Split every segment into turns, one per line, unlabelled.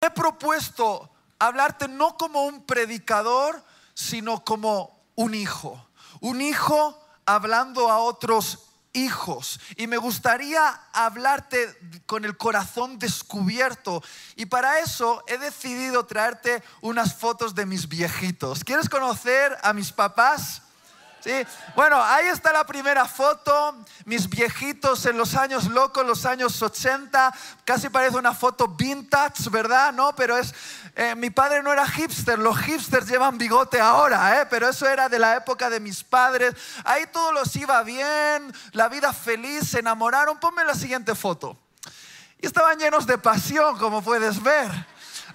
he propuesto hablarte no como un predicador, sino como un hijo. Un hijo hablando a otros hijos. Y me gustaría hablarte con el corazón descubierto. Y para eso he decidido traerte unas fotos de mis viejitos. ¿Quieres conocer a mis papás? Sí. Bueno, ahí está la primera foto, mis viejitos en los años locos, los años 80, casi parece una foto vintage, ¿verdad? No, pero es, eh, mi padre no era hipster, los hipsters llevan bigote ahora, ¿eh? pero eso era de la época de mis padres. Ahí todo los iba bien, la vida feliz, se enamoraron. Ponme la siguiente foto. Y estaban llenos de pasión, como puedes ver.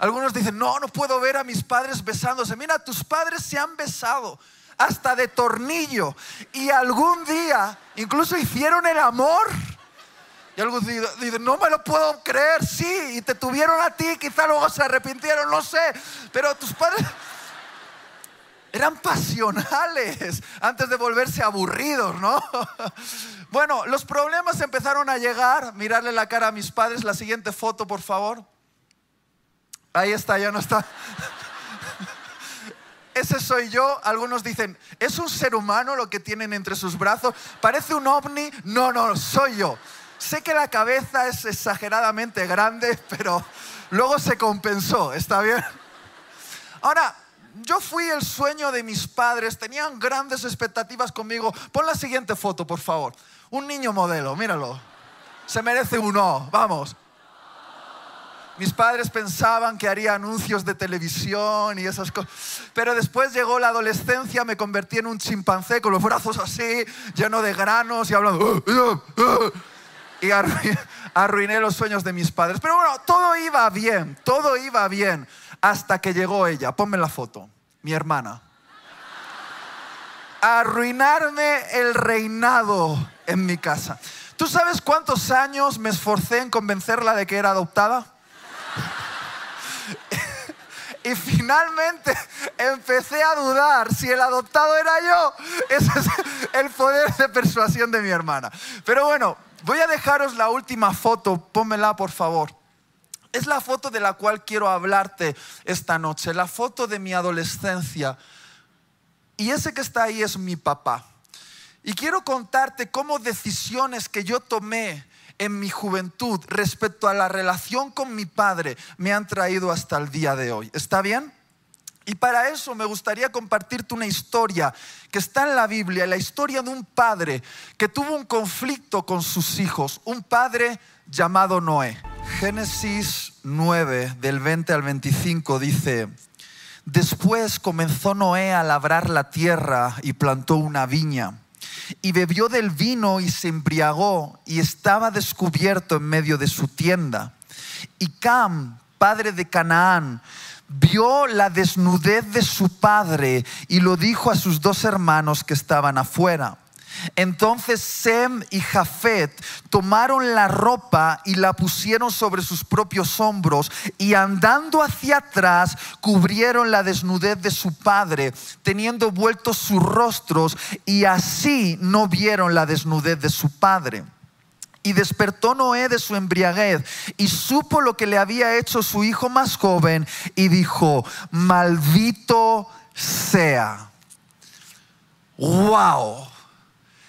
Algunos dicen, no, no puedo ver a mis padres besándose. Mira, tus padres se han besado hasta de tornillo. Y algún día incluso hicieron el amor. Y algunos dicen, no me lo puedo creer, sí, y te tuvieron a ti, quizá luego se arrepintieron, no sé, pero tus padres eran pasionales antes de volverse aburridos, ¿no? Bueno, los problemas empezaron a llegar, mirarle la cara a mis padres, la siguiente foto, por favor. Ahí está, ya no está ese soy yo. Algunos dicen, ¿es un ser humano lo que tienen entre sus brazos? ¿Parece un ovni? No, no, soy yo. Sé que la cabeza es exageradamente grande, pero luego se compensó, ¿está bien? Ahora, yo fui el sueño de mis padres, tenían grandes expectativas conmigo. Pon la siguiente foto, por favor. Un niño modelo, míralo. Se merece uno, vamos. Mis padres pensaban que haría anuncios de televisión y esas cosas. Pero después llegó la adolescencia, me convertí en un chimpancé con los brazos así, lleno de granos y hablando. Y arruiné los sueños de mis padres. Pero bueno, todo iba bien, todo iba bien. Hasta que llegó ella. Ponme la foto, mi hermana. arruinarme el reinado en mi casa. ¿Tú sabes cuántos años me esforcé en convencerla de que era adoptada? Y finalmente empecé a dudar si el adoptado era yo. Ese es el poder de persuasión de mi hermana. Pero bueno, voy a dejaros la última foto, pónmela por favor. Es la foto de la cual quiero hablarte esta noche, la foto de mi adolescencia. Y ese que está ahí es mi papá. Y quiero contarte cómo decisiones que yo tomé en mi juventud respecto a la relación con mi padre me han traído hasta el día de hoy. ¿Está bien? Y para eso me gustaría compartirte una historia que está en la Biblia, la historia de un padre que tuvo un conflicto con sus hijos, un padre llamado Noé. Génesis 9, del 20 al 25 dice, después comenzó Noé a labrar la tierra y plantó una viña y bebió del vino y se embriagó y estaba descubierto en medio de su tienda. Y Cam, padre de Canaán, vio la desnudez de su padre y lo dijo a sus dos hermanos que estaban afuera. Entonces Sem y Jafet tomaron la ropa y la pusieron sobre sus propios hombros y andando hacia atrás cubrieron la desnudez de su padre, teniendo vueltos sus rostros y así no vieron la desnudez de su padre. Y despertó Noé de su embriaguez y supo lo que le había hecho su hijo más joven y dijo, maldito sea. ¡Wow!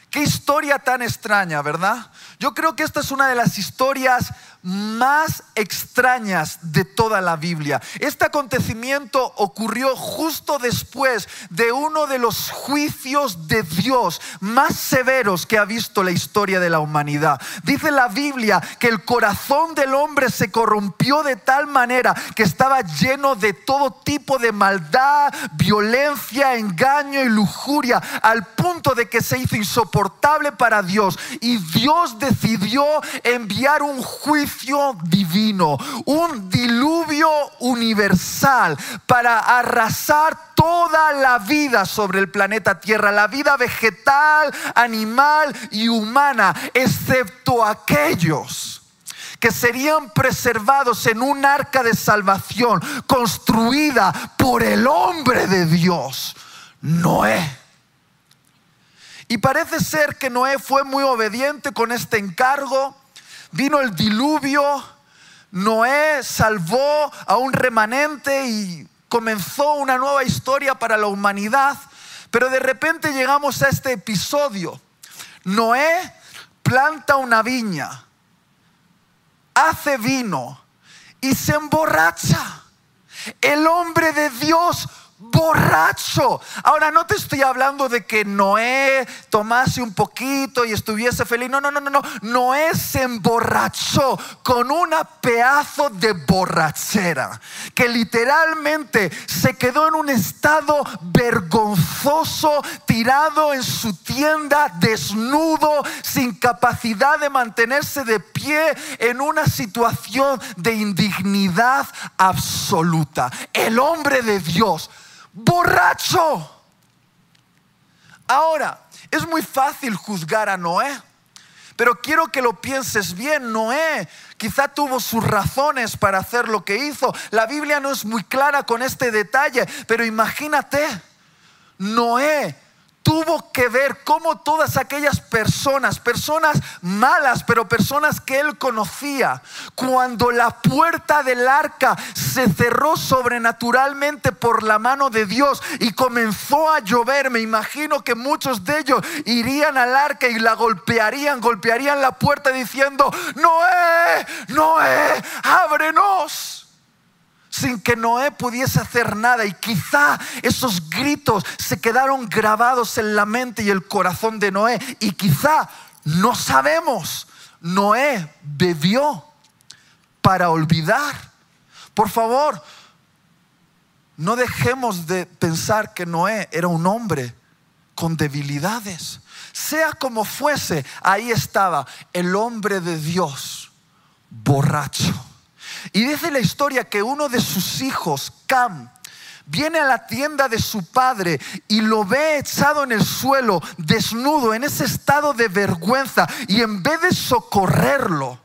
Qué historia tan extraña, ¿verdad? Yo creo que esta es una de las historias más extrañas de toda la Biblia. Este acontecimiento ocurrió justo después de uno de los juicios de Dios más severos que ha visto la historia de la humanidad. Dice la Biblia que el corazón del hombre se corrompió de tal manera que estaba lleno de todo tipo de maldad, violencia, engaño y lujuria, al punto de que se hizo insoportable para Dios. Y Dios decidió enviar un juicio divino, un diluvio universal para arrasar toda la vida sobre el planeta Tierra, la vida vegetal, animal y humana, excepto aquellos que serían preservados en un arca de salvación construida por el hombre de Dios, Noé. Y parece ser que Noé fue muy obediente con este encargo Vino el diluvio, Noé salvó a un remanente y comenzó una nueva historia para la humanidad, pero de repente llegamos a este episodio. Noé planta una viña, hace vino y se emborracha. El hombre de Dios borracho. Ahora no te estoy hablando de que Noé tomase un poquito y estuviese feliz. No, no, no, no, no. Noé se emborrachó con una pedazo de borrachera que literalmente se quedó en un estado vergonzoso, tirado en su tienda, desnudo, sin capacidad de mantenerse de pie en una situación de indignidad absoluta. El hombre de Dios borracho. Ahora, es muy fácil juzgar a Noé, pero quiero que lo pienses bien. Noé quizá tuvo sus razones para hacer lo que hizo. La Biblia no es muy clara con este detalle, pero imagínate, Noé tuvo que ver cómo todas aquellas personas, personas malas, pero personas que él conocía, cuando la puerta del arca se cerró sobrenaturalmente por la mano de Dios y comenzó a llover, me imagino que muchos de ellos irían al arca y la golpearían, golpearían la puerta diciendo, Noé, Noé, ábrenos sin que Noé pudiese hacer nada. Y quizá esos gritos se quedaron grabados en la mente y el corazón de Noé. Y quizá, no sabemos, Noé bebió para olvidar. Por favor, no dejemos de pensar que Noé era un hombre con debilidades. Sea como fuese, ahí estaba el hombre de Dios, borracho y dice la historia que uno de sus hijos, Cam, viene a la tienda de su padre y lo ve echado en el suelo, desnudo, en ese estado de vergüenza, y en vez de socorrerlo,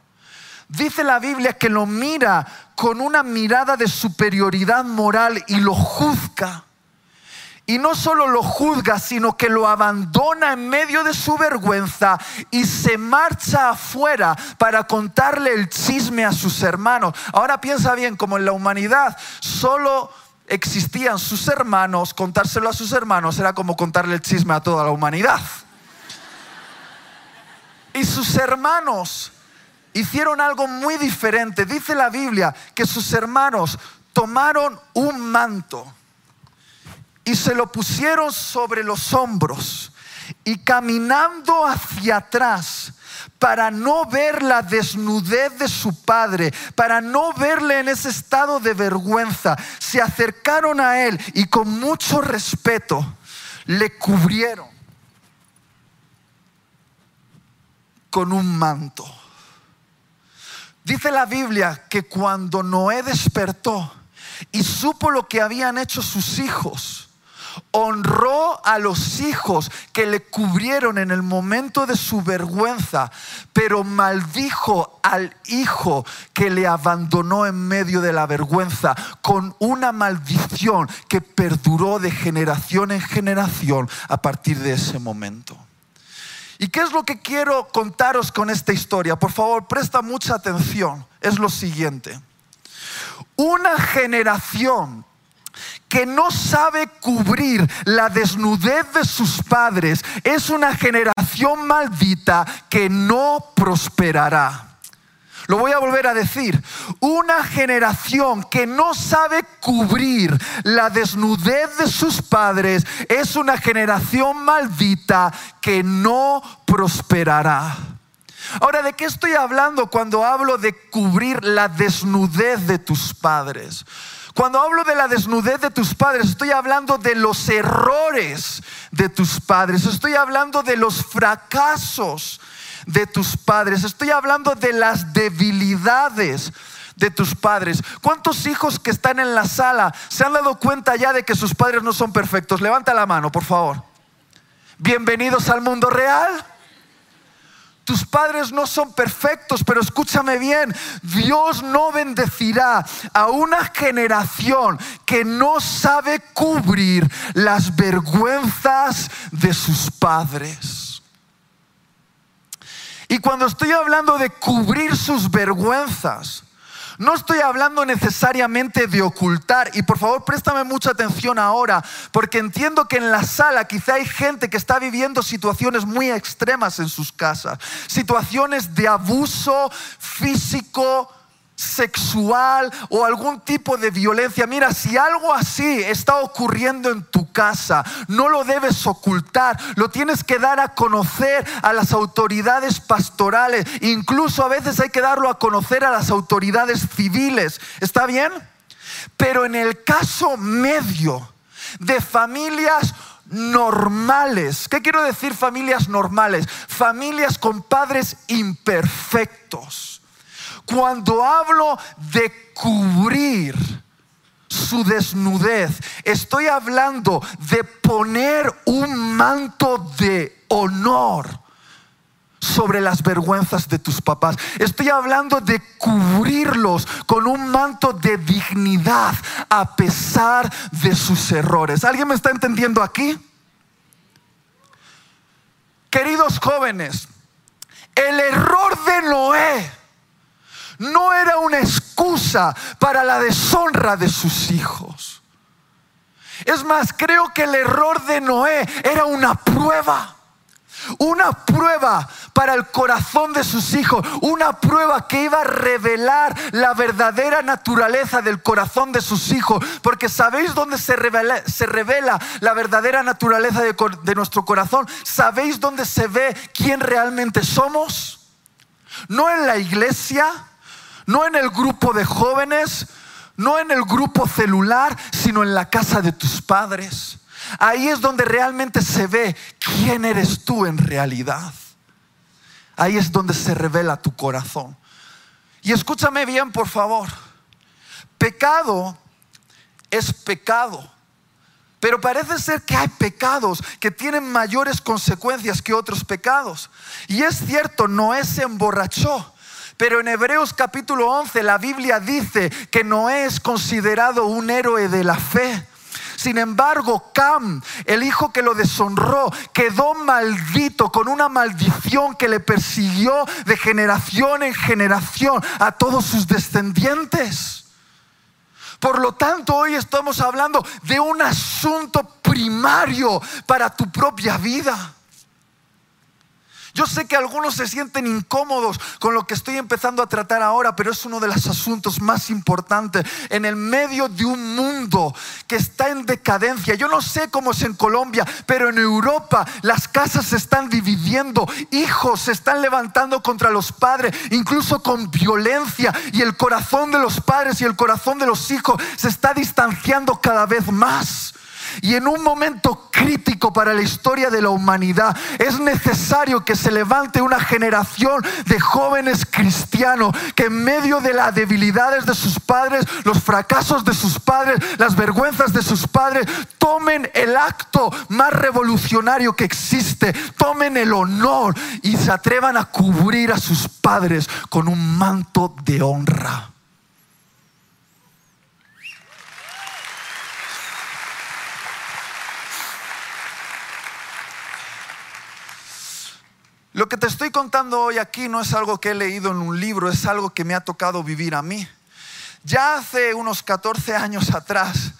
dice la Biblia que lo mira con una mirada de superioridad moral y lo juzga. Y no solo lo juzga, sino que lo abandona en medio de su vergüenza y se marcha afuera para contarle el chisme a sus hermanos. Ahora piensa bien, como en la humanidad solo existían sus hermanos, contárselo a sus hermanos era como contarle el chisme a toda la humanidad. Y sus hermanos hicieron algo muy diferente. Dice la Biblia que sus hermanos tomaron un manto y se lo pusieron sobre los hombros y caminando hacia atrás para no ver la desnudez de su padre, para no verle en ese estado de vergüenza, se acercaron a él y con mucho respeto le cubrieron con un manto. Dice la Biblia que cuando Noé despertó y supo lo que habían hecho sus hijos, honró a los hijos que le cubrieron en el momento de su vergüenza, pero maldijo al hijo que le abandonó en medio de la vergüenza con una maldición que perduró de generación en generación a partir de ese momento. ¿Y qué es lo que quiero contaros con esta historia? Por favor, presta mucha atención. Es lo siguiente. Una generación que no sabe cubrir la desnudez de sus padres es una generación maldita que no prosperará. Lo voy a volver a decir. Una generación que no sabe cubrir la desnudez de sus padres es una generación maldita que no prosperará. Ahora, ¿de qué estoy hablando cuando hablo de cubrir la desnudez de tus padres? Cuando hablo de la desnudez de tus padres, estoy hablando de los errores de tus padres, estoy hablando de los fracasos de tus padres, estoy hablando de las debilidades de tus padres. ¿Cuántos hijos que están en la sala se han dado cuenta ya de que sus padres no son perfectos? Levanta la mano, por favor. Bienvenidos al mundo real. Tus padres no son perfectos, pero escúchame bien, Dios no bendecirá a una generación que no sabe cubrir las vergüenzas de sus padres. Y cuando estoy hablando de cubrir sus vergüenzas, No estoy hablando necesariamente de ocultar. Y por favor, préstame mucha atención ahora, porque entiendo que en la sala quizá hay gente que está viviendo situaciones muy extremas en sus casas. Situaciones de abuso físico, sexual o algún tipo de violencia. Mira, si algo así está ocurriendo en tu casa, no lo debes ocultar, lo tienes que dar a conocer a las autoridades pastorales, incluso a veces hay que darlo a conocer a las autoridades civiles. ¿Está bien? Pero en el caso medio de familias normales. ¿Qué quiero decir familias normales? Familias con padres imperfectos cuando hablo de cubrir su desnudez, estoy hablando de poner un manto de honor sobre las vergüenzas de tus papás. Estoy hablando de cubrirlos con un manto de dignidad a pesar de sus errores. ¿Alguien me está entendiendo aquí? Queridos jóvenes, el error de Noé no era una excusa para la deshonra de sus hijos. Es más, creo que el error de Noé era una prueba. Una prueba para el corazón de sus hijos, una prueba que iba a revelar la verdadera naturaleza del corazón de sus hijos, porque ¿sabéis dónde se revela, la verdadera naturaleza de, de nuestro corazón? ¿Sabéis dónde se ve quién realmente somos? No en la iglesia, no en el grupo de jóvenes, no en el grupo celular, sino en la casa de tus padres. Ahí es donde realmente se ve quién eres tú en realidad. Ahí es donde se revela tu corazón. Y escúchame bien, por favor. Pecado es pecado. Pero parece ser que hay pecados que tienen mayores consecuencias que otros pecados. Y es cierto, Noé se emborrachó. Pero en Hebreos capítulo 11 la Biblia dice que Noé es considerado un héroe de la fe. Sin embargo, Cam, el hijo que lo deshonró, quedó maldito con una maldición que le persiguió de generación en generación a todos sus descendientes. Por lo tanto, hoy estamos hablando de un asunto primario para tu propia vida. Yo sé que algunos se sienten incómodos con lo que estoy empezando a tratar ahora, pero es uno de los asuntos más importantes en el medio de un mundo que está en decadencia. Yo no sé cómo es en Colombia, pero en Europa las casas se están dividiendo, hijos se están levantando contra los padres, incluso con violencia, y el corazón de los padres y el corazón de los hijos se está distanciando cada vez más. Y en un momento crítico para la historia de la humanidad es necesario que se levante una generación de jóvenes cristianos que en medio de las debilidades de sus padres, los fracasos de sus padres, las vergüenzas de sus padres, tomen el acto más revolucionario que existe, tomen el honor y se atrevan a cubrir a sus padres con un manto de honra. Lo que te estoy contando hoy aquí no es algo que he leído en un libro, es algo que me ha tocado vivir a mí. Ya hace unos 14 años atrás,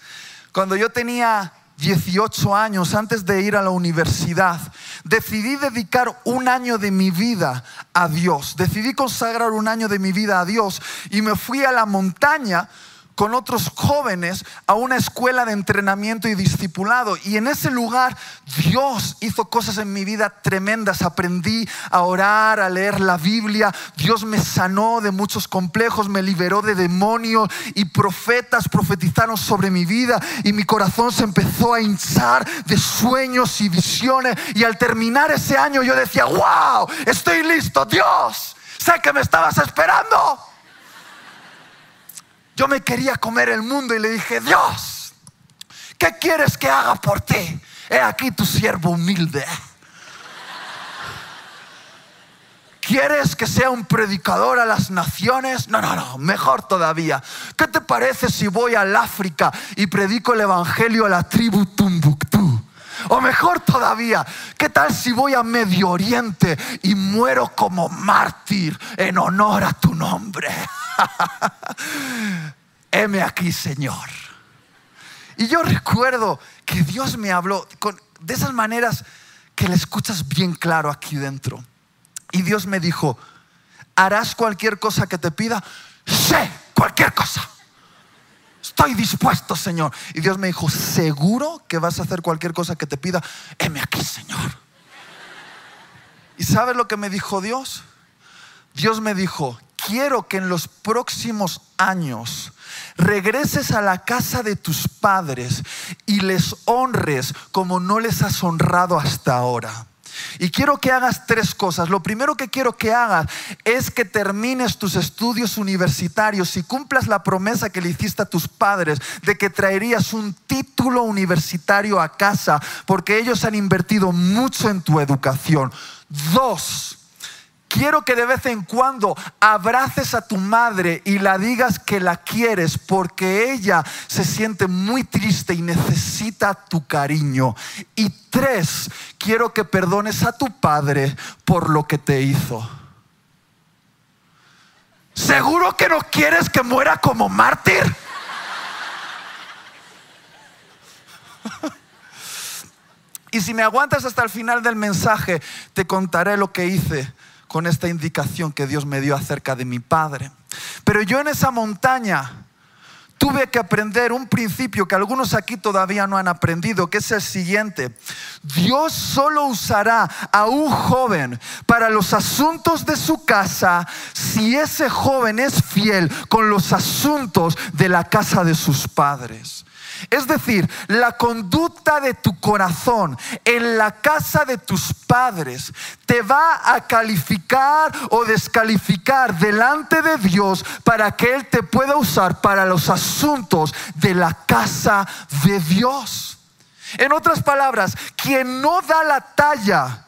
cuando yo tenía 18 años, antes de ir a la universidad, decidí dedicar un año de mi vida a Dios. Decidí consagrar un año de mi vida a Dios y me fui a la montaña con otros jóvenes a una escuela de entrenamiento y discipulado. Y en ese lugar Dios hizo cosas en mi vida tremendas. Aprendí a orar, a leer la Biblia. Dios me sanó de muchos complejos, me liberó de demonios y profetas profetizaron sobre mi vida y mi corazón se empezó a hinchar de sueños y visiones. Y al terminar ese año yo decía, wow, estoy listo, Dios, sé que me estabas esperando. Yo me quería comer el mundo y le dije, Dios, ¿qué quieres que haga por ti? He aquí tu siervo humilde. ¿Quieres que sea un predicador a las naciones? No, no, no, mejor todavía. ¿Qué te parece si voy al África y predico el Evangelio a la tribu Tumbuktu? O mejor todavía, ¿qué tal si voy a Medio Oriente y muero como mártir en honor a tu nombre? heme aquí, Señor. Y yo recuerdo que Dios me habló de esas maneras que le escuchas bien claro aquí dentro. Y Dios me dijo, ¿harás cualquier cosa que te pida? Sé cualquier cosa. Estoy dispuesto, Señor. Y Dios me dijo, ¿seguro que vas a hacer cualquier cosa que te pida? Heme aquí, Señor. ¿Y sabes lo que me dijo Dios? Dios me dijo, quiero que en los próximos años regreses a la casa de tus padres y les honres como no les has honrado hasta ahora. Y quiero que hagas tres cosas. Lo primero que quiero que hagas es que termines tus estudios universitarios y cumplas la promesa que le hiciste a tus padres de que traerías un título universitario a casa porque ellos han invertido mucho en tu educación. Dos, quiero que de vez en cuando abraces a tu madre y la digas que la quieres porque ella se siente muy triste y necesita tu cariño. Y tres, quiero que perdones a tu padre por lo que te hizo. ¿Seguro que no quieres que muera como mártir? Y si me aguantas hasta el final del mensaje, te contaré lo que hice con esta indicación que Dios me dio acerca de mi Padre. Pero yo en esa montaña tuve que aprender un principio que algunos aquí todavía no han aprendido, que es el siguiente. Dios solo usará a un joven para los asuntos de su casa si ese joven es fiel con los asuntos de la casa de sus padres. Es decir, la conducta de tu corazón en la casa de tus padres te va a calificar o descalificar delante de Dios para que Él te pueda usar para los asuntos de la casa de Dios. En otras palabras, quien no da la talla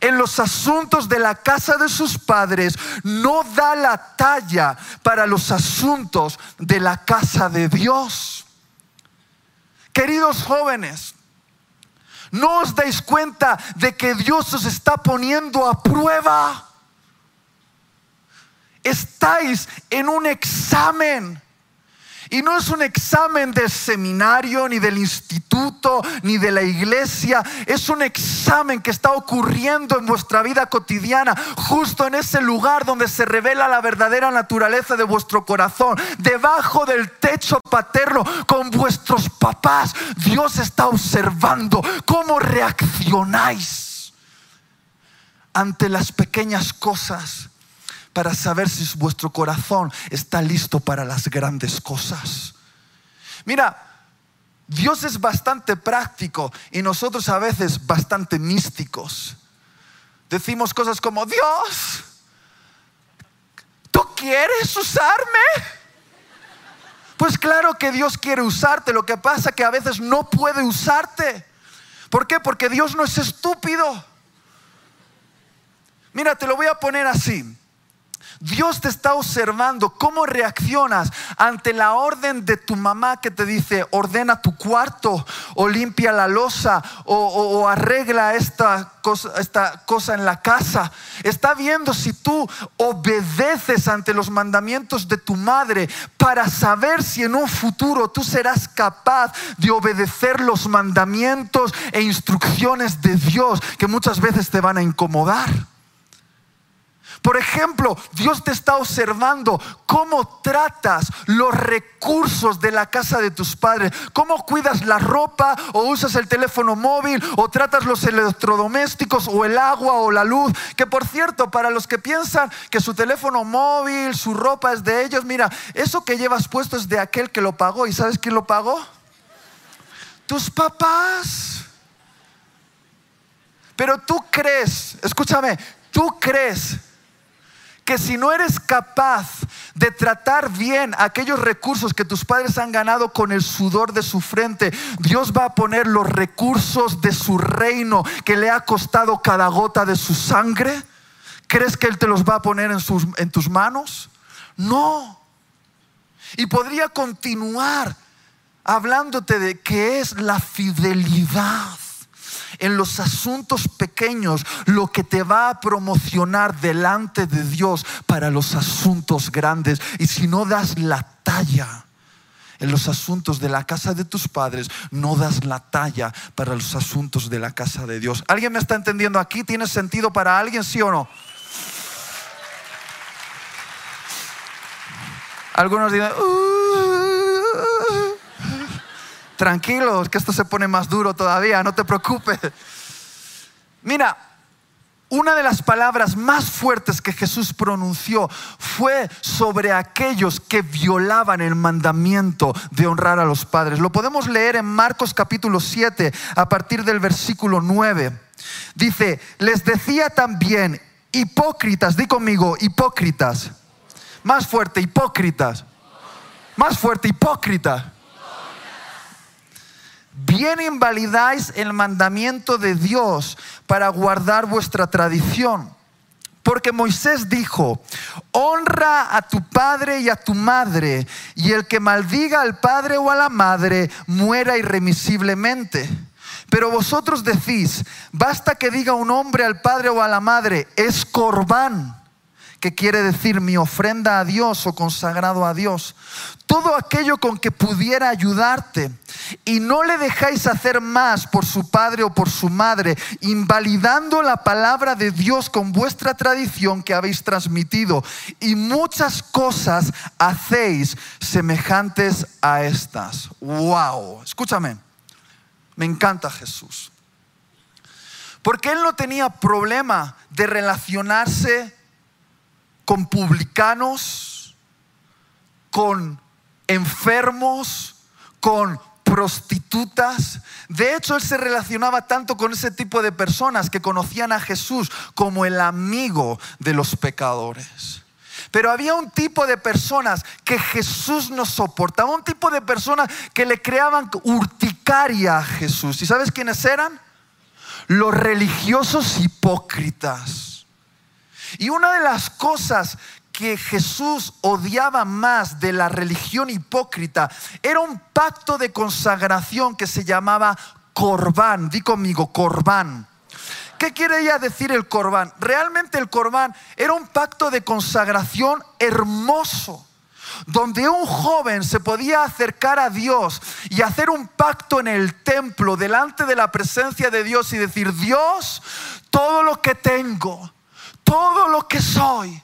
en los asuntos de la casa de sus padres, no da la talla para los asuntos de la casa de Dios. Queridos jóvenes, ¿no os dais cuenta de que Dios os está poniendo a prueba? Estáis en un examen. Y no es un examen del seminario, ni del instituto, ni de la iglesia. Es un examen que está ocurriendo en vuestra vida cotidiana, justo en ese lugar donde se revela la verdadera naturaleza de vuestro corazón, debajo del techo paterno con vuestros papás. Dios está observando cómo reaccionáis ante las pequeñas cosas para saber si vuestro corazón está listo para las grandes cosas. Mira, Dios es bastante práctico y nosotros a veces bastante místicos. Decimos cosas como, Dios, ¿tú quieres usarme? Pues claro que Dios quiere usarte, lo que pasa que a veces no puede usarte. ¿Por qué? Porque Dios no es estúpido. Mira, te lo voy a poner así. Dios te está observando cómo reaccionas ante la orden de tu mamá que te dice ordena tu cuarto o limpia la losa o, arregla esta cosa, esta cosa en la casa. Está viendo si tú obedeces ante los mandamientos de tu madre para saber si en un futuro tú serás capaz de obedecer los mandamientos e instrucciones de Dios que muchas veces te van a incomodar. Por ejemplo, Dios te está observando cómo tratas los recursos de la casa de tus padres, cómo cuidas la ropa o usas el teléfono móvil o tratas los electrodomésticos o el agua o la luz. Que por cierto, para los que piensan que su teléfono móvil, su ropa es de ellos, mira, eso que llevas puesto es de aquel que lo pagó. ¿Y sabes quién lo pagó? Tus papás. Pero tú crees, escúchame, tú crees que si no eres capaz de tratar bien aquellos recursos que tus padres han ganado con el sudor de su frente, Dios va a poner los recursos de su reino que le ha costado cada gota de su sangre. ¿Crees que Él te los va a poner en, tus manos? No. Y podría continuar hablándote de qué es la fidelidad en los asuntos pequeños lo que te va a promocionar delante de Dios para los asuntos grandes. Y si no das la talla en los asuntos de la casa de tus padres, no das la talla para los asuntos de la casa de Dios. ¿Alguien me está entendiendo aquí? ¿Tiene sentido para alguien, sí o no? Algunos uh, tranquilos, que esto se pone más duro todavía, no te preocupes. Mira, una de las palabras más fuertes que Jesús pronunció fue sobre aquellos que violaban el mandamiento de honrar a los padres. Lo podemos leer en Marcos capítulo 7 a partir del versículo 9. Dice, les decía también, hipócritas, di conmigo, hipócritas más fuerte, hipócritas. Más fuerte, hipócritas. Bien invalidáis el mandamiento de Dios para guardar vuestra tradición. Porque Moisés dijo, honra a tu padre y a tu madre, y el que maldiga al padre o a la madre muera irremisiblemente. Pero vosotros decís, basta que diga un hombre al padre o a la madre, es corbán que quiere decir mi ofrenda a Dios o consagrado a Dios. Todo aquello con que pudiera ayudarte. Y no le dejáis hacer más por su padre o por su madre, invalidando la palabra de Dios con vuestra tradición que habéis transmitido. Y muchas cosas hacéis semejantes a estas. ¡Wow! Escúchame, me encanta Jesús. Porque él no tenía problema de relacionarse con publicanos, con enfermos, con prostitutas. De hecho, él se relacionaba tanto con ese tipo de personas que conocían a Jesús como el amigo de los pecadores. Pero había un tipo de personas que Jesús no soportaba, un tipo de personas que le creaban urticaria a Jesús. ¿Y sabes quiénes eran? Los religiosos hipócritas. Y una de las cosas que Jesús odiaba más de la religión hipócrita era un pacto de consagración que se llamaba corbán. Di conmigo, corbán. ¿Qué quiere ella decir el corbán? Realmente el corbán era un pacto de consagración hermoso donde un joven se podía acercar a Dios y hacer un pacto en el templo delante de la presencia de Dios y decir, Dios, todo lo que tengo, todo lo que soy,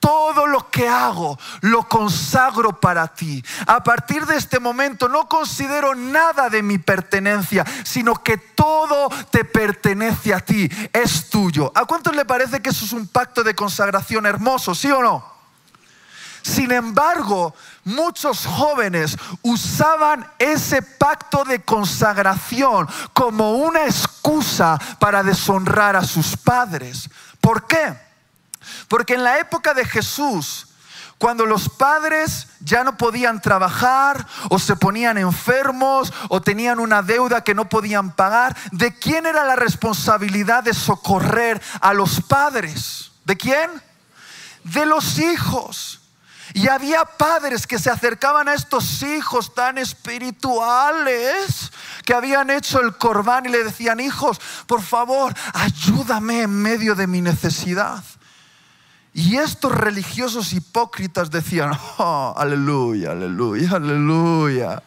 todo lo que hago lo consagro para ti. A partir de este momento no considero nada de mi pertenencia, sino que todo te pertenece a ti, es tuyo. ¿A cuántos le parece que eso es un pacto de consagración hermoso, sí o no? Sin embargo, muchos jóvenes usaban ese pacto de consagración como una excusa para deshonrar a sus padres. ¿Por qué? Porque en la época de Jesús, cuando los padres ya no podían trabajar o se ponían enfermos o tenían una deuda que no podían pagar, ¿de quién era la responsabilidad de socorrer a los padres? ¿De quién? De los hijos. Y había padres que se acercaban a estos hijos tan espirituales que habían hecho el corbán y le decían, hijos, por favor, ayúdame en medio de mi necesidad. Y estos religiosos hipócritas decían, oh, aleluya, aleluya, aleluya.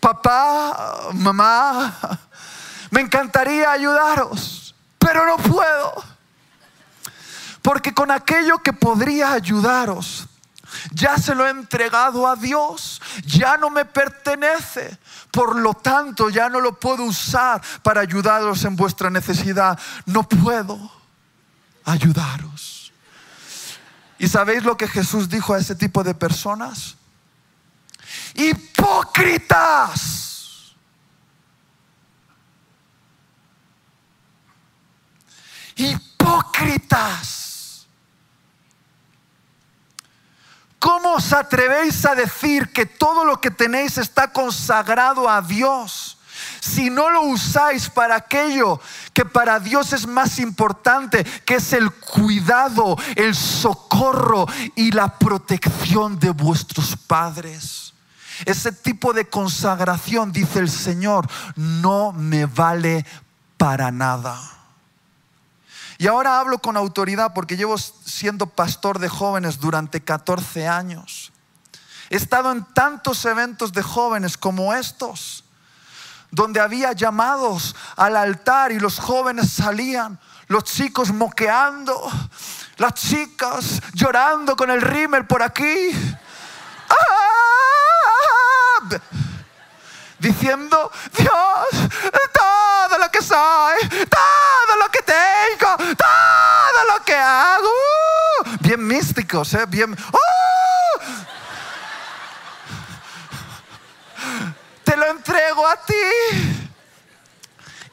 Papá, mamá, me encantaría ayudaros, pero no puedo. Porque con aquello que podría ayudaros, ya se lo he entregado a Dios, ya no me pertenece. Por lo tanto, ya no lo puedo usar para ayudaros en vuestra necesidad. No puedo ayudaros. ¿Y sabéis lo que Jesús dijo a ese tipo de personas? Hipócritas. Hipócritas. ¿Cómo os atrevéis a decir que todo lo que tenéis está consagrado a Dios? Si no lo usáis para aquello que para Dios es más importante, que es el cuidado, el socorro y la protección de vuestros padres. Ese tipo de consagración, dice el Señor, no me vale para nada. Y ahora hablo con autoridad porque llevo siendo pastor de jóvenes durante 14 años. He estado en tantos eventos de jóvenes como estos, donde había llamados al altar y los jóvenes salían, los chicos moqueando, las chicas llorando con el rímel por aquí. ¡Ah! Diciendo, Dios, todo lo que soy, todo lo que tengo, todo lo que hago. Bien místicos, ¿eh? bien... ¡Oh! Te lo entrego a ti.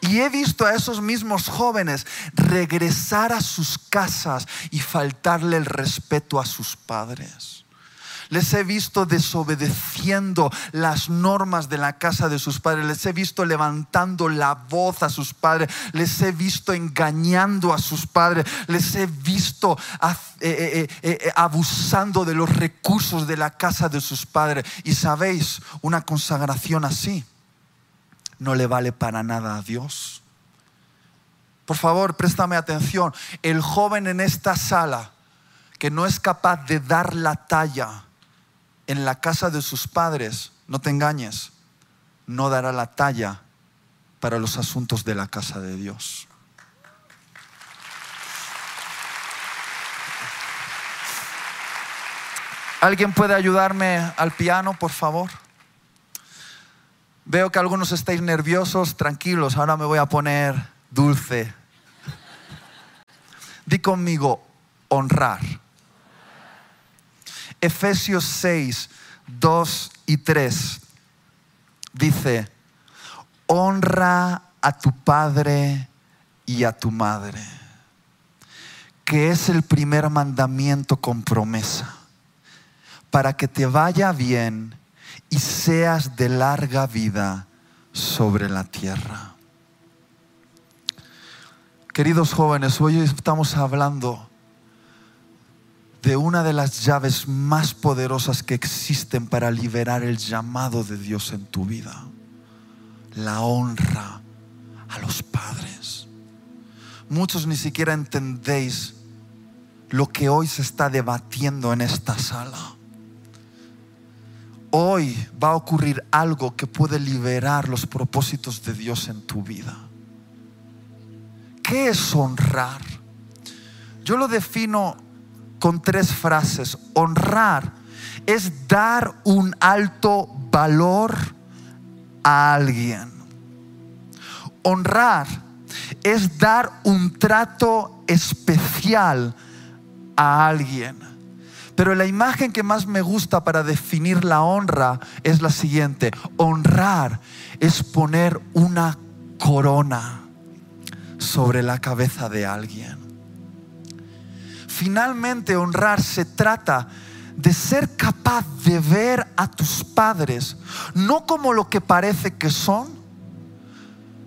Y he visto a esos mismos jóvenes regresar a sus casas y faltarle el respeto a sus padres. Les he visto desobedeciendo las normas de la casa de sus padres. Les he visto levantando la voz a sus padres. Les he visto engañando a sus padres. Les he visto eh, eh, eh, abusando de los recursos de la casa de sus padres. Y sabéis, una consagración así no le vale para nada a Dios. Por favor, préstame atención. El joven en esta sala que no es capaz de dar la talla en la casa de sus padres, no te engañes, no dará la talla para los asuntos de la casa de Dios. ¿Alguien puede ayudarme al piano, por favor? Veo que algunos estáis nerviosos, tranquilos, ahora me voy a poner dulce. Di conmigo, honrar. Efesios 6, 2 y 3 dice, honra a tu padre y a tu madre, que es el primer mandamiento con promesa, para que te vaya bien y seas de larga vida sobre la tierra. Queridos jóvenes, hoy estamos hablando de una de las llaves más poderosas que existen para liberar el llamado de Dios en tu vida. La honra a los padres. Muchos ni siquiera entendéis lo que hoy se está debatiendo en esta sala. Hoy va a ocurrir algo que puede liberar los propósitos de Dios en tu vida. ¿Qué es honrar? Yo lo defino con tres frases. Honrar es dar un alto valor a alguien. Honrar es dar un trato especial a alguien. Pero la imagen que más me gusta para definir la honra es la siguiente. Honrar es poner una corona sobre la cabeza de alguien. Finalmente, honrar se trata de ser capaz de ver a tus padres no como lo que parece que son,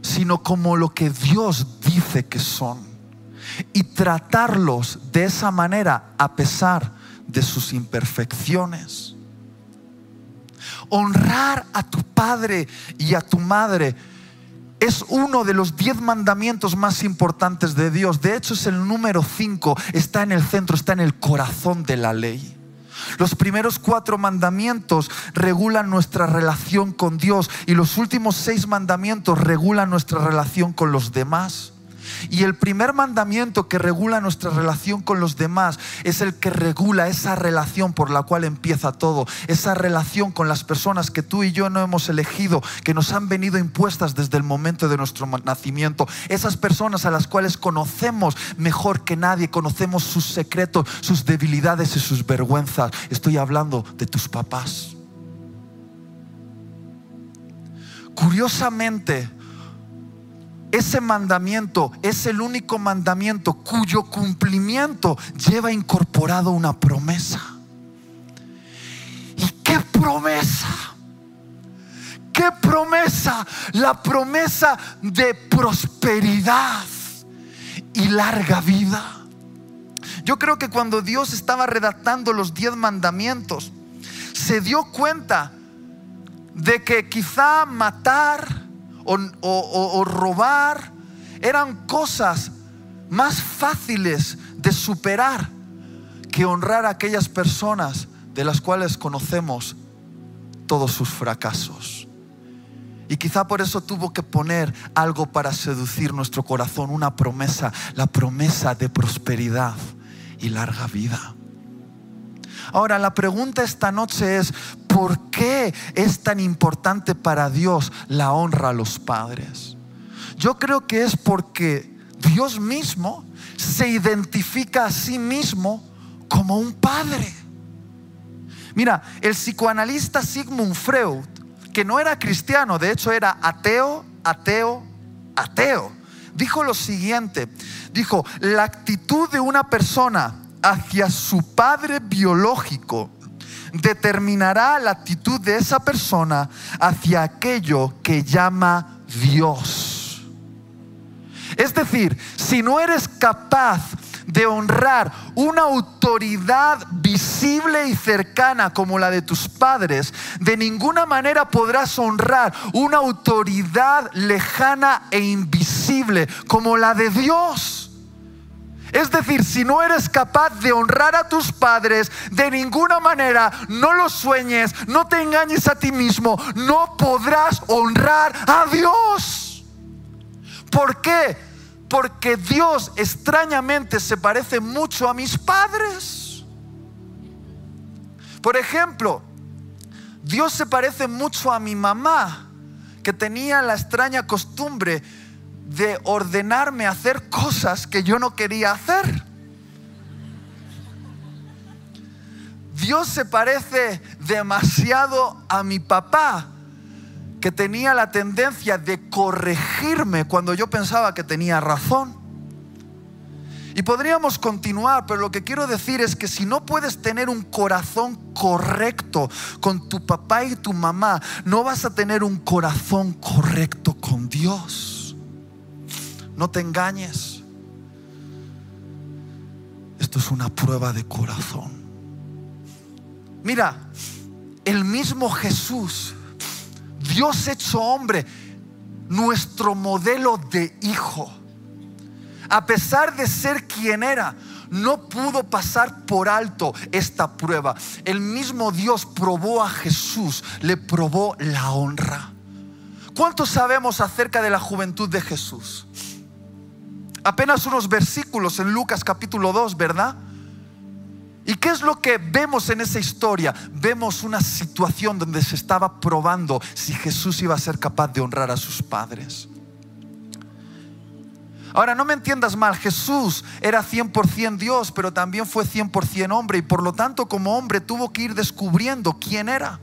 sino como lo que Dios dice que son. Y tratarlos de esa manera a pesar de sus imperfecciones. Honrar a tu padre y a tu madre es uno de los diez mandamientos más importantes de Dios. De hecho, es el número cinco. Está en el centro, está en el corazón de la ley. Los primeros cuatro mandamientos regulan nuestra relación con Dios y los últimos seis mandamientos regulan nuestra relación con los demás. Y el primer mandamiento que regula nuestra relación con los demás es el que regula esa relación por la cual empieza todo, esa relación con las personas que tú y yo no hemos elegido, que nos han venido impuestas desde el momento de nuestro nacimiento, esas personas a las cuales conocemos mejor que nadie, conocemos sus secretos, sus debilidades y sus vergüenzas. Estoy hablando de tus papás. Curiosamente, ese mandamiento es el único mandamiento cuyo cumplimiento lleva incorporado una promesa. ¿Y qué promesa? ¿Qué promesa? La promesa de prosperidad y larga vida. Yo creo que cuando Dios estaba redactando los diez mandamientos, se dio cuenta de que quizá matar, o, robar eran cosas más fáciles de superar que honrar a aquellas personas de las cuales conocemos todos sus fracasos. Y quizá por eso tuvo que poner algo para seducir nuestro corazón, una promesa, la promesa de prosperidad y larga vida. Ahora, la pregunta esta noche es, ¿por qué es tan importante para Dios la honra a los padres? Yo creo que es porque Dios mismo se identifica a sí mismo como un padre. Mira, el psicoanalista Sigmund Freud, que no era cristiano, de hecho era ateo, ateo, ateo, dijo lo siguiente, dijo, la actitud de una persona hacia su padre biológico determinará la actitud de esa persona hacia aquello que llama Dios. Es decir, si no eres capaz de honrar una autoridad visible y cercana como la de tus padres, de ninguna manera podrás honrar una autoridad lejana e invisible como la de Dios. Es decir, si no eres capaz de honrar a tus padres, de ninguna manera, no lo sueñes, no te engañes a ti mismo, no podrás honrar a Dios. ¿Por qué? porque Dios extrañamente se parece mucho a mis padres. Por ejemplo, Dios se parece mucho a mi mamá, que tenía la extraña costumbre de ordenarme hacer cosas que yo no quería hacer. Dios se parece demasiado a mi papá, que tenía la tendencia de corregirme cuando yo pensaba que tenía razón. Y podríamos continuar, pero lo que quiero decir es que si no puedes tener un corazón correcto con tu papá y tu mamá, no vas a tener un corazón correcto con Dios. No te engañes. Esto es una prueba de corazón. Mira, el mismo Jesús Dios hecho hombre, nuestro modelo de hijo. A pesar de ser quien era, no pudo pasar por alto esta prueba. El mismo Dios probó a Jesús, le probó la honra. ¿Cuánto sabemos acerca de la juventud de Jesús? Apenas unos versículos en Lucas capítulo 2, ¿verdad? ¿Y qué es lo que vemos en esa historia? Vemos una situación donde se estaba probando si Jesús iba a ser capaz de honrar a sus padres. Ahora, no me entiendas mal, Jesús era 100% Dios, pero también fue 100% hombre y por lo tanto como hombre tuvo que ir descubriendo quién era.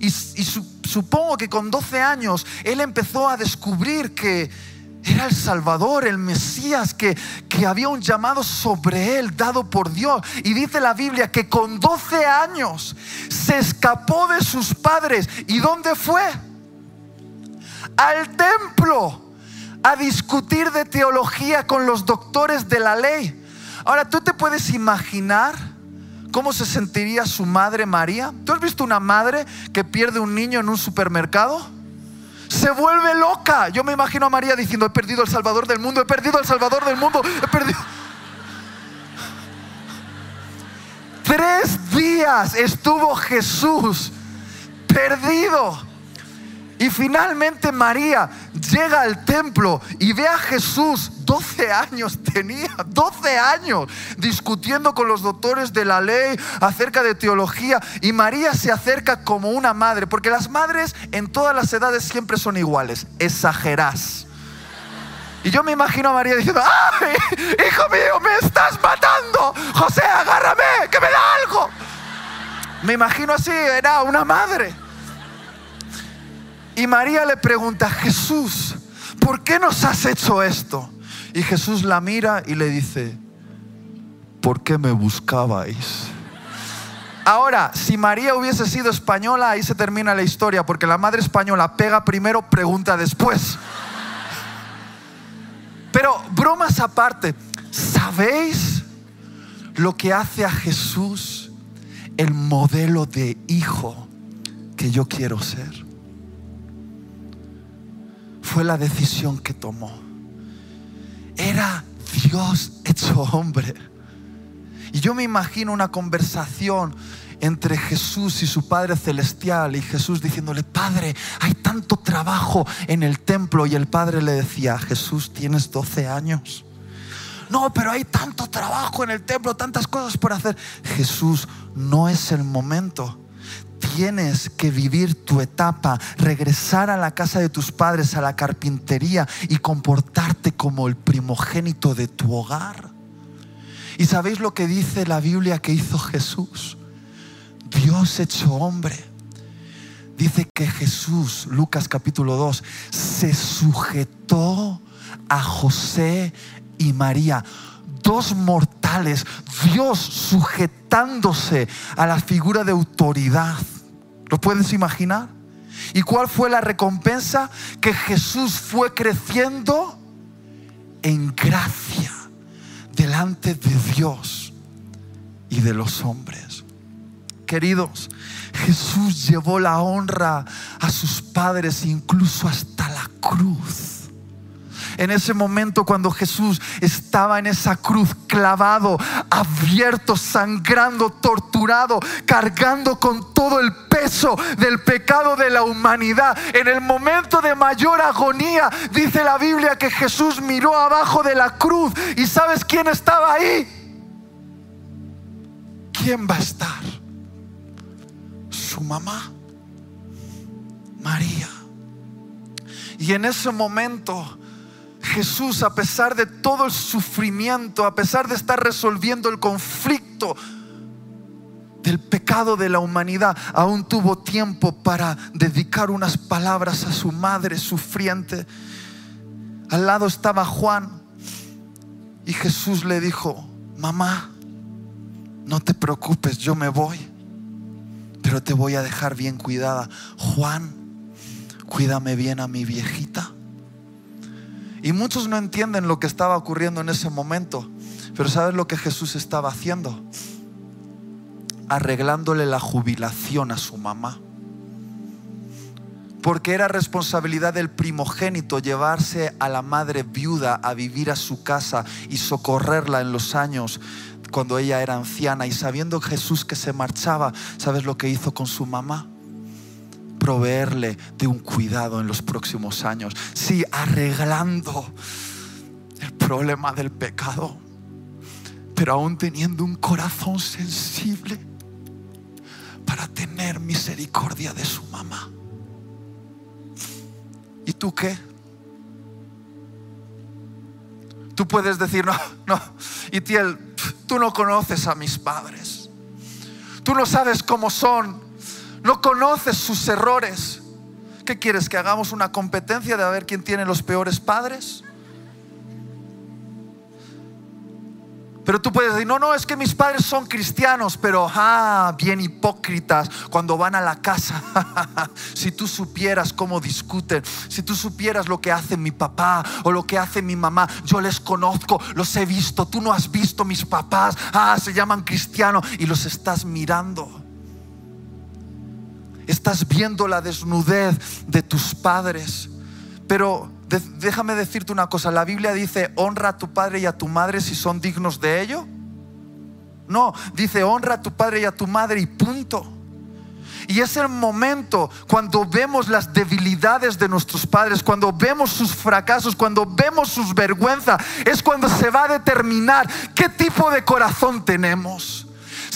Y, supongo que con 12 años él empezó a descubrir que era el Salvador, el Mesías, que, que había un llamado sobre él dado por Dios. Y dice la Biblia que con 12 años se escapó de sus padres. ¿Y dónde fue? Al templo a discutir de teología con los doctores de la ley. Ahora, ¿tú te puedes imaginar cómo se sentiría su madre María? ¿Tú has visto una madre que pierde un niño en un supermercado? Se vuelve loca. Yo me imagino a María diciendo, he perdido el Salvador del mundo, he perdido el Salvador del mundo, he perdido... Tres días estuvo Jesús perdido. Y finalmente María llega al templo y ve a Jesús, 12 años tenía, 12 años, discutiendo con los doctores de la ley acerca de teología. Y María se acerca como una madre, porque las madres en todas las edades siempre son iguales, exagerás. Y yo me imagino a María diciendo, ¡ay, hijo mío, me estás matando! José, agárrame, que me da algo. Me imagino así, era una madre. Y María le pregunta, Jesús, ¿por qué nos has hecho esto? Y Jesús la mira y le dice, ¿por qué me buscabais? Ahora, si María hubiese sido española, ahí se termina la historia, porque la madre española pega primero, pregunta después. Pero bromas aparte, ¿sabéis lo que hace a Jesús el modelo de hijo que yo quiero ser? Fue la decisión que tomó. Dios hecho hombre. Y yo me imagino una conversación entre Jesús y su Padre Celestial y Jesús diciéndole, Padre, hay tanto trabajo en el templo y el Padre le decía, Jesús, tienes 12 años. No, pero hay tanto trabajo en el templo, tantas cosas por hacer. Jesús, no es el momento. Tienes que vivir tu etapa, regresar a la casa de tus padres, a la carpintería y comportarte como el primogénito de tu hogar. ¿Y sabéis lo que dice la Biblia que hizo Jesús? Dios hecho hombre. Dice que Jesús, Lucas capítulo 2, se sujetó a José y María, dos mortales, Dios sujetándose a la figura de autoridad. ¿Lo puedes imaginar? ¿Y cuál fue la recompensa? Que Jesús fue creciendo en gracia delante de Dios y de los hombres. Queridos, Jesús llevó la honra a sus padres incluso hasta la cruz. En ese momento cuando Jesús estaba en esa cruz clavado, abierto, sangrando, torturado, cargando con todo el peso del pecado de la humanidad. En el momento de mayor agonía, dice la Biblia que Jesús miró abajo de la cruz y ¿sabes quién estaba ahí? ¿Quién va a estar? Su mamá, María. Y en ese momento Jesús, a pesar de todo el sufrimiento, a pesar de estar resolviendo el conflicto del pecado de la humanidad, aún tuvo tiempo para dedicar unas palabras a su madre sufriente. Al lado estaba Juan y Jesús le dijo, mamá, no te preocupes, yo me voy, pero te voy a dejar bien cuidada. Juan, cuídame bien a mi viejita. Y muchos no entienden lo que estaba ocurriendo en ese momento. Pero ¿sabes lo que Jesús estaba haciendo? Arreglándole la jubilación a su mamá. Porque era responsabilidad del primogénito llevarse a la madre viuda a vivir a su casa y socorrerla en los años cuando ella era anciana. Y sabiendo Jesús que se marchaba, ¿sabes lo que hizo con su mamá? Proveerle de un cuidado en los próximos años. Sí, arreglando el problema del pecado, pero aún teniendo un corazón sensible para tener misericordia de su mamá. ¿Y tú qué? Tú puedes decir, no, no, Itiel, tú no conoces a mis padres. Tú no sabes cómo son no conoces sus errores. ¿Qué quieres? ¿Que hagamos una competencia de a ver quién tiene los peores padres? Pero tú puedes decir, no, no, es que mis padres son cristianos, pero, ah, bien hipócritas cuando van a la casa. si tú supieras cómo discuten, si tú supieras lo que hace mi papá o lo que hace mi mamá, yo les conozco, los he visto, tú no has visto mis papás, ah, se llaman cristianos y los estás mirando. Estás viendo la desnudez de tus padres. Pero déjame decirte una cosa, la Biblia dice, honra a tu padre y a tu madre si son dignos de ello. No, dice, honra a tu padre y a tu madre y punto. Y es el momento cuando vemos las debilidades de nuestros padres, cuando vemos sus fracasos, cuando vemos sus vergüenzas, es cuando se va a determinar qué tipo de corazón tenemos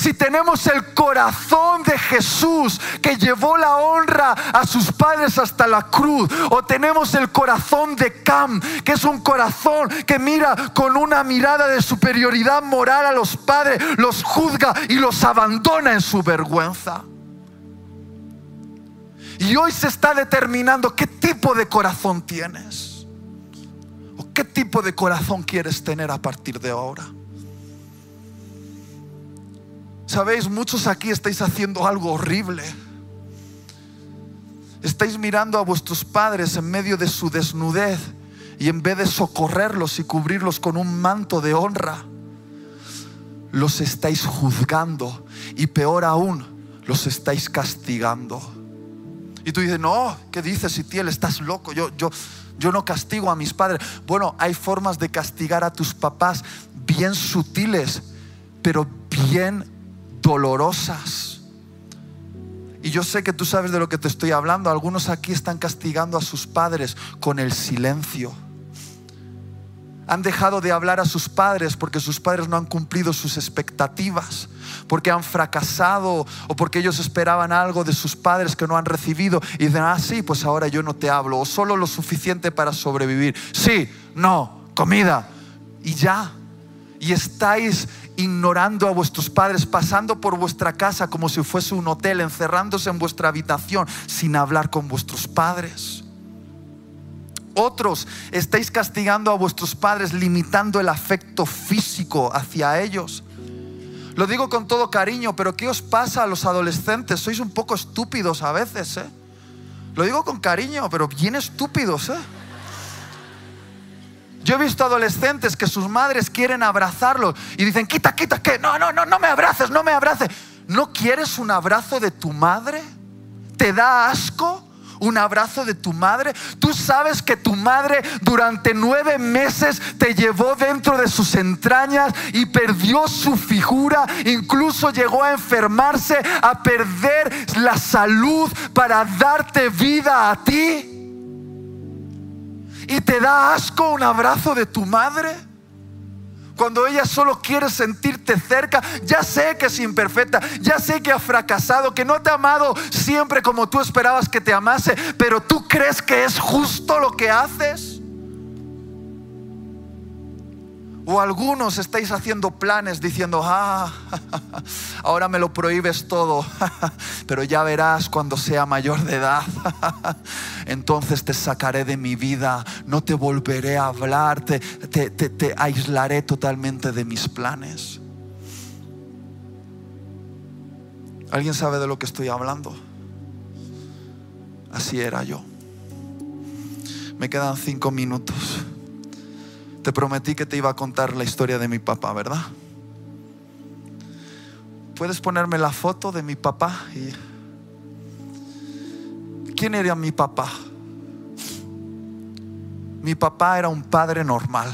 si tenemos el corazón de Jesús que llevó la honra a sus padres hasta la cruz, o tenemos el corazón de Cam, que es un corazón que mira con una mirada de superioridad moral a los padres, los juzga y los abandona en su vergüenza. Y hoy se está determinando qué tipo de corazón tienes. O qué tipo de corazón quieres tener a partir de ahora. Sabéis, muchos aquí estáis haciendo algo horrible. Estáis mirando a vuestros padres en medio de su desnudez y en vez de socorrerlos y cubrirlos con un manto de honra, los estáis juzgando y peor aún, los estáis castigando. Y tú dices, no, ¿qué dices, Itiel? Estás loco. Yo, yo, yo no castigo a mis padres. Bueno, hay formas de castigar a tus papás bien sutiles, pero bien dolorosas. Y yo sé que tú sabes de lo que te estoy hablando. Algunos aquí están castigando a sus padres con el silencio. Han dejado de hablar a sus padres porque sus padres no han cumplido sus expectativas, porque han fracasado o porque ellos esperaban algo de sus padres que no han recibido y dicen, ah, sí, pues ahora yo no te hablo, o solo lo suficiente para sobrevivir. Sí, no, comida. Y ya. Y estáis ignorando a vuestros padres, pasando por vuestra casa como si fuese un hotel, encerrándose en vuestra habitación sin hablar con vuestros padres. Otros estáis castigando a vuestros padres, limitando el afecto físico hacia ellos. Lo digo con todo cariño, pero ¿qué os pasa a los adolescentes? Sois un poco estúpidos a veces, ¿eh? Lo digo con cariño, pero bien estúpidos, ¿eh? Yo he visto adolescentes que sus madres quieren abrazarlos y dicen, quita, quita, que no, no, no, no me abraces, no me abraces. ¿No quieres un abrazo de tu madre? ¿Te da asco? un abrazo de tu madre. Tú sabes que tu madre durante nueve meses te llevó dentro de sus entrañas y perdió su figura. Incluso llegó a enfermarse, a perder la salud para darte vida a ti y te da asco un abrazo de tu madre? Cuando ella solo quiere sentirte cerca, ya sé que es imperfecta, ya sé que ha fracasado, que no te ha amado siempre como tú esperabas que te amase, pero tú crees que es justo lo que haces. O algunos estáis haciendo planes diciendo, ah, ahora me lo prohíbes todo, pero ya verás cuando sea mayor de edad. Entonces te sacaré de mi vida, no te volveré a hablar, te, te, te aislaré totalmente de mis planes. ¿Alguien sabe de lo que estoy hablando? Así era yo. Me quedan cinco minutos. Te prometí que te iba a contar la historia de mi papá, ¿verdad? ¿Puedes ponerme la foto de mi papá? ¿Quién era mi papá? Mi papá era un padre normal,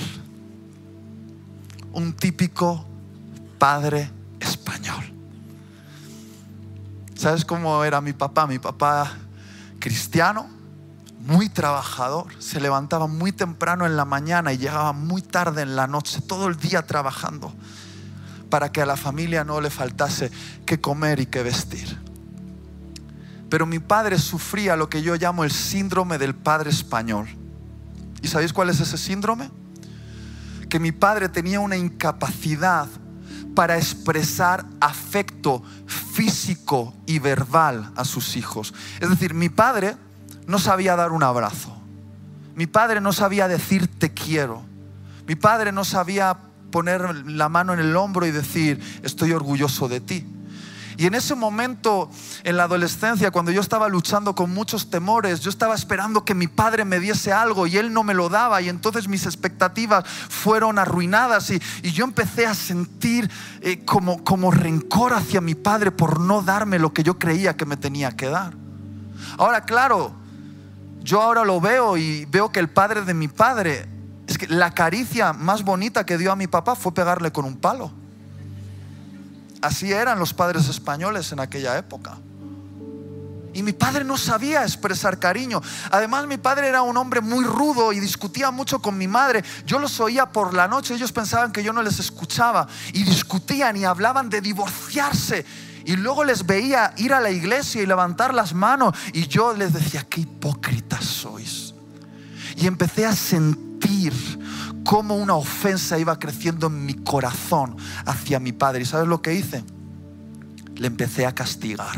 un típico padre español. ¿Sabes cómo era mi papá? Mi papá cristiano, muy trabajador, se levantaba muy temprano en la mañana y llegaba muy tarde en la noche, todo el día trabajando, para que a la familia no le faltase que comer y que vestir. Pero mi padre sufría lo que yo llamo el síndrome del padre español. ¿Y sabéis cuál es ese síndrome? Que mi padre tenía una incapacidad para expresar afecto físico y verbal a sus hijos. Es decir, mi padre no sabía dar un abrazo. Mi padre no sabía decir te quiero. Mi padre no sabía poner la mano en el hombro y decir estoy orgulloso de ti. Y en ese momento, en la adolescencia, cuando yo estaba luchando con muchos temores, yo estaba esperando que mi padre me diese algo y él no me lo daba y entonces mis expectativas fueron arruinadas y, yo empecé a sentir eh, como, como rencor hacia mi padre por no darme lo que yo creía que me tenía que dar. Ahora, claro, yo ahora lo veo y veo que el padre de mi padre, es que la caricia más bonita que dio a mi papá fue pegarle con un palo. Así eran los padres españoles en aquella época. Y mi padre no sabía expresar cariño. Además, mi padre era un hombre muy rudo y discutía mucho con mi madre. Yo los oía por la noche, ellos pensaban que yo no les escuchaba. Y discutían y hablaban de divorciarse. Y luego les veía ir a la iglesia y levantar las manos. Y yo les decía, qué hipócritas sois. Y empecé a sentir cómo una ofensa iba creciendo en mi corazón hacia mi padre. ¿Y sabes lo que hice? Le empecé a castigar.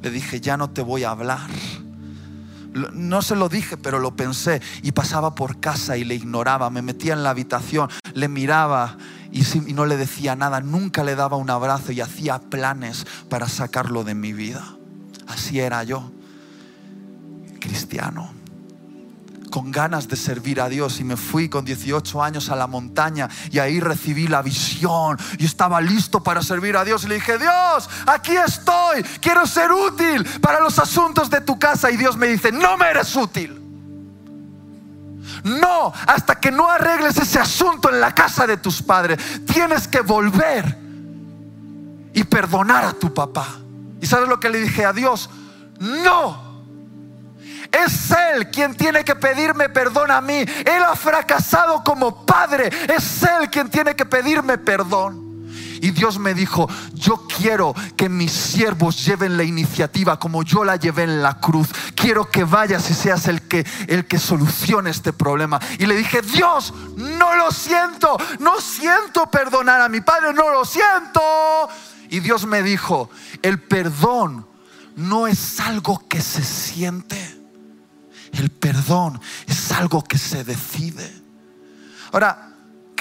Le dije, ya no te voy a hablar. No se lo dije, pero lo pensé. Y pasaba por casa y le ignoraba. Me metía en la habitación, le miraba y, no le decía nada, nunca le daba un abrazo y hacía planes para sacarlo de mi vida. Así era yo, cristiano, con ganas de servir a Dios y me fui con 18 años a la montaña y ahí recibí la visión y estaba listo para servir a Dios y le dije, Dios, aquí estoy, quiero ser útil para los asuntos de tu casa y Dios me dice, no me eres útil. No, hasta que no arregles ese asunto en la casa de tus padres, tienes que volver y perdonar a tu papá. ¿Y sabes lo que le dije a Dios? No. Es Él quien tiene que pedirme perdón a mí. Él ha fracasado como padre. Es Él quien tiene que pedirme perdón. Y Dios me dijo, yo quiero que mis siervos lleven la iniciativa como yo la llevé en la cruz. Quiero que vayas y seas el que, el que solucione este problema. Y le dije, Dios, no lo siento, no siento perdonar a mi padre, no lo siento. Y Dios me dijo, el perdón no es algo que se siente. El perdón es algo que se decide. Ahora,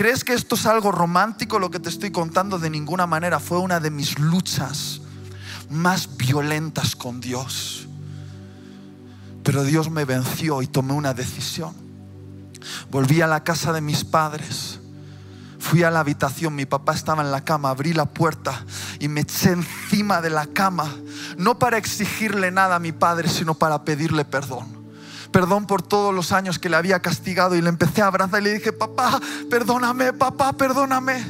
¿crees que esto es algo romántico lo que te estoy contando? De ninguna manera. Fue una de mis luchas más violentas con Dios. Pero Dios me venció y tomé una decisión. Volví a la casa de mis padres. Fui a la habitación, mi papá estaba en la cama, abrí la puerta y me eché encima de la cama, no para exigirle nada a mi padre, sino para pedirle perdón perdón por todos los años que le había castigado y le empecé a abrazar y le dije, papá, perdóname, papá, perdóname.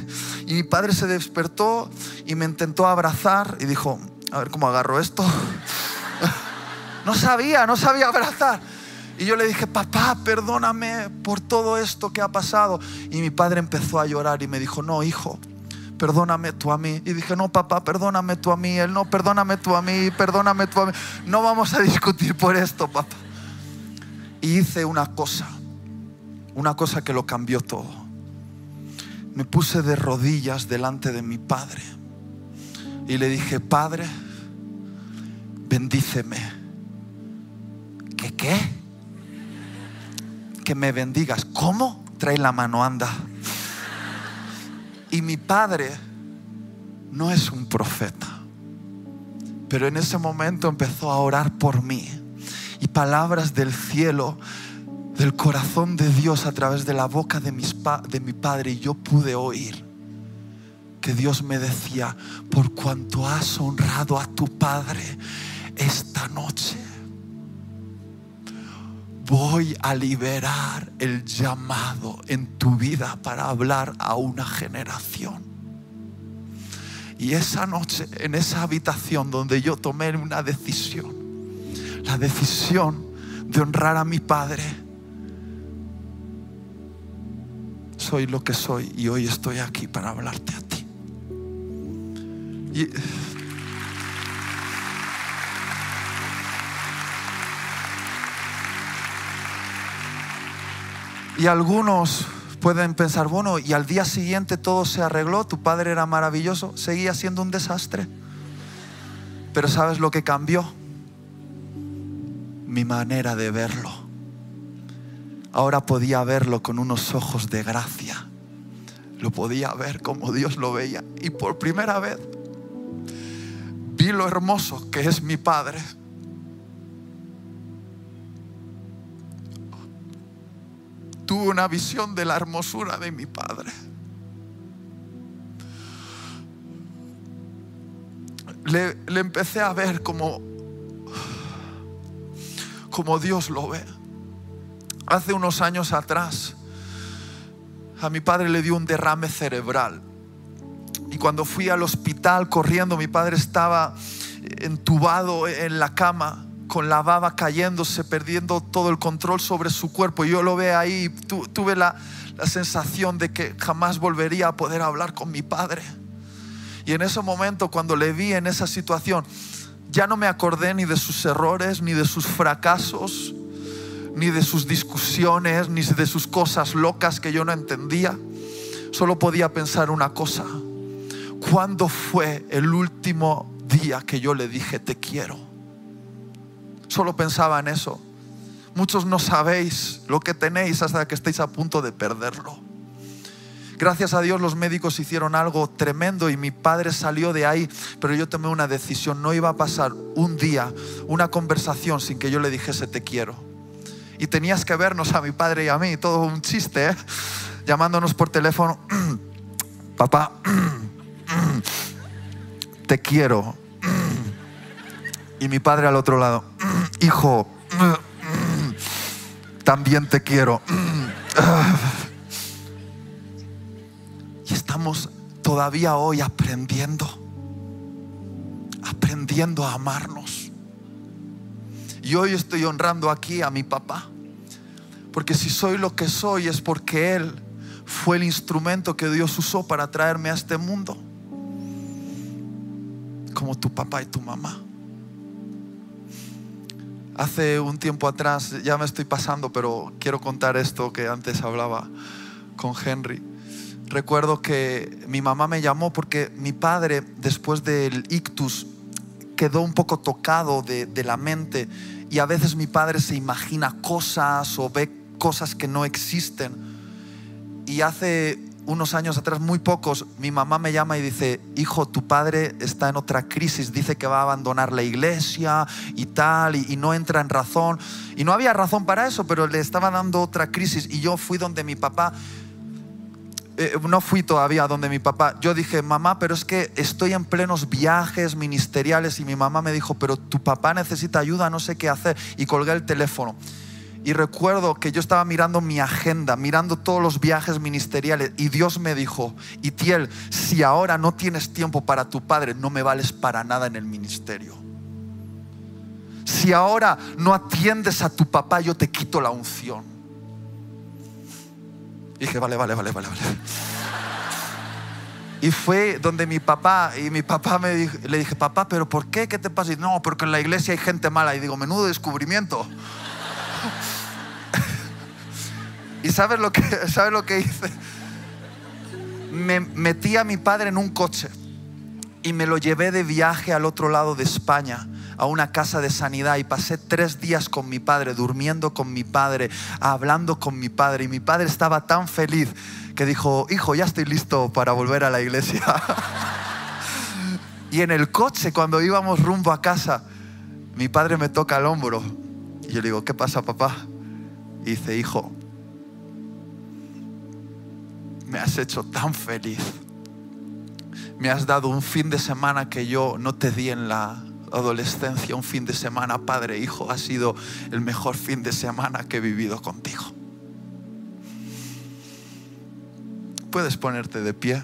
Y mi padre se despertó y me intentó abrazar y dijo, a ver cómo agarro esto. No sabía, no sabía abrazar. Y yo le dije, papá, perdóname por todo esto que ha pasado. Y mi padre empezó a llorar y me dijo, no, hijo, perdóname tú a mí. Y dije, no, papá, perdóname tú a mí. Él, no, perdóname tú a mí, perdóname tú a mí. No vamos a discutir por esto, papá. Y hice una cosa, una cosa que lo cambió todo. Me puse de rodillas delante de mi padre y le dije, Padre, bendíceme. ¿Qué qué? Que me bendigas. ¿Cómo? Trae la mano, anda. Y mi padre no es un profeta, pero en ese momento empezó a orar por mí y palabras del cielo, del corazón de Dios a través de la boca de, mi Padre. Y yo pude oír que Dios me decía, por cuanto has honrado a tu Padre esta noche, voy a liberar el llamado en tu vida para hablar a una generación. Y esa noche, en esa habitación donde yo tomé una decisión, la decisión de honrar a mi Padre. Soy lo que soy y hoy estoy aquí para hablarte a ti. Y, algunos pueden pensar, bueno, y al día siguiente todo se arregló, tu padre era maravilloso, seguía siendo un desastre. Pero ¿sabes lo que cambió? Mi manera de verlo. Ahora podía verlo con unos ojos de gracia. Lo podía ver como Dios lo veía. Y por primera vez vi lo hermoso que es mi Padre. Tuve una visión de la hermosura de mi Padre. Le, le empecé a ver como como Dios lo ve. Hace unos años atrás, a mi padre le dio un derrame cerebral. Y cuando fui al hospital corriendo, mi padre estaba entubado en la cama, con la baba cayéndose, perdiendo todo el control sobre su cuerpo. Y yo lo ve ahí, tuve la, la sensación de que jamás volvería a poder hablar con mi padre. Y en ese momento, cuando le vi en esa situación, ya no me acordé ni de sus errores, ni de sus fracasos, ni de sus discusiones, ni de sus cosas locas que yo no entendía. Solo podía pensar una cosa. ¿Cuándo fue el último día que yo le dije te quiero? Solo pensaba en eso. Muchos no sabéis lo que tenéis hasta que estéis a punto de perderlo. Gracias a Dios los médicos hicieron algo tremendo y mi padre salió de ahí, pero yo tomé una decisión. No iba a pasar un día, una conversación sin que yo le dijese te quiero. y tenías que vernos a mi padre y a mí, todo un chiste, ¿eh? llamándonos por teléfono, papá, te quiero. Y mi padre al otro lado, hijo, también te quiero. Y estamos todavía hoy aprendiendo, aprendiendo a amarnos. Y hoy estoy honrando aquí a mi papá, porque si soy lo que soy es porque Él fue el instrumento que Dios usó para traerme a este mundo, como tu papá y tu mamá. Hace un tiempo atrás, ya me estoy pasando, pero quiero contar esto que antes hablaba con Henry. Recuerdo que mi mamá me llamó porque mi padre, después del ictus, quedó un poco tocado de, de la mente y a veces mi padre se imagina cosas o ve cosas que no existen. Y hace unos años atrás, muy pocos, mi mamá me llama y dice, hijo, tu padre está en otra crisis, dice que va a abandonar la iglesia y tal, y, no entra en razón. Y no había razón para eso, pero le estaba dando otra crisis. Y yo fui donde mi papá, eh, no fui todavía donde mi papá, yo dije, mamá, pero es que estoy en plenos viajes ministeriales y mi mamá me dijo, pero tu papá necesita ayuda, no sé qué hacer. Y colgué el teléfono. Y recuerdo que yo estaba mirando mi agenda, mirando todos los viajes ministeriales y Dios me dijo, Itiel, si ahora no tienes tiempo para tu padre, no me vales para nada en el ministerio. Si ahora no atiendes a tu papá, yo te quito la unción. Y dije, vale, vale, vale, vale, vale. Y fue donde mi papá, y mi papá me dijo, le dije, papá, pero ¿por qué? ¿Qué te pasa? Y no, porque en la iglesia hay gente mala. Y digo, menudo descubrimiento. ¿Y sabes lo que, sabes lo que hice? Me metí a mi padre en un coche y me lo llevé de viaje al otro lado de España a una casa de sanidad y pasé tres días con mi padre, durmiendo con mi padre, hablando con mi padre. Y mi padre estaba tan feliz que dijo, hijo, ya estoy listo para volver a la iglesia. y en el coche, cuando íbamos rumbo a casa, mi padre me toca el hombro. Y yo le digo, ¿qué pasa, papá? Y dice, hijo, me has hecho tan feliz. Me has dado un fin de semana que yo no te di en la adolescencia, un fin de semana, padre, hijo, ha sido el mejor fin de semana que he vivido contigo. Puedes ponerte de pie.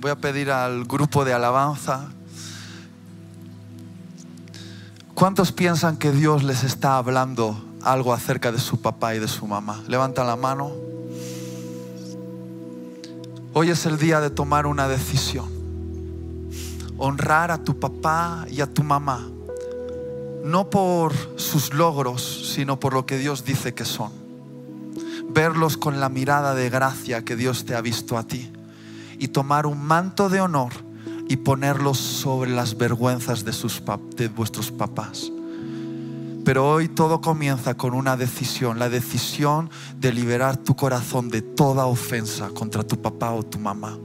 Voy a pedir al grupo de alabanza. ¿Cuántos piensan que Dios les está hablando algo acerca de su papá y de su mamá. Levanta la mano. Hoy es el día de tomar una decisión. Honrar a tu papá y a tu mamá. No por sus logros, sino por lo que Dios dice que son. Verlos con la mirada de gracia que Dios te ha visto a ti. Y tomar un manto de honor y ponerlos sobre las vergüenzas de, sus, de vuestros papás pero hoy todo comienza con una decisión, la decisión de liberar tu corazón de toda ofensa contra tu papá o tu mamá.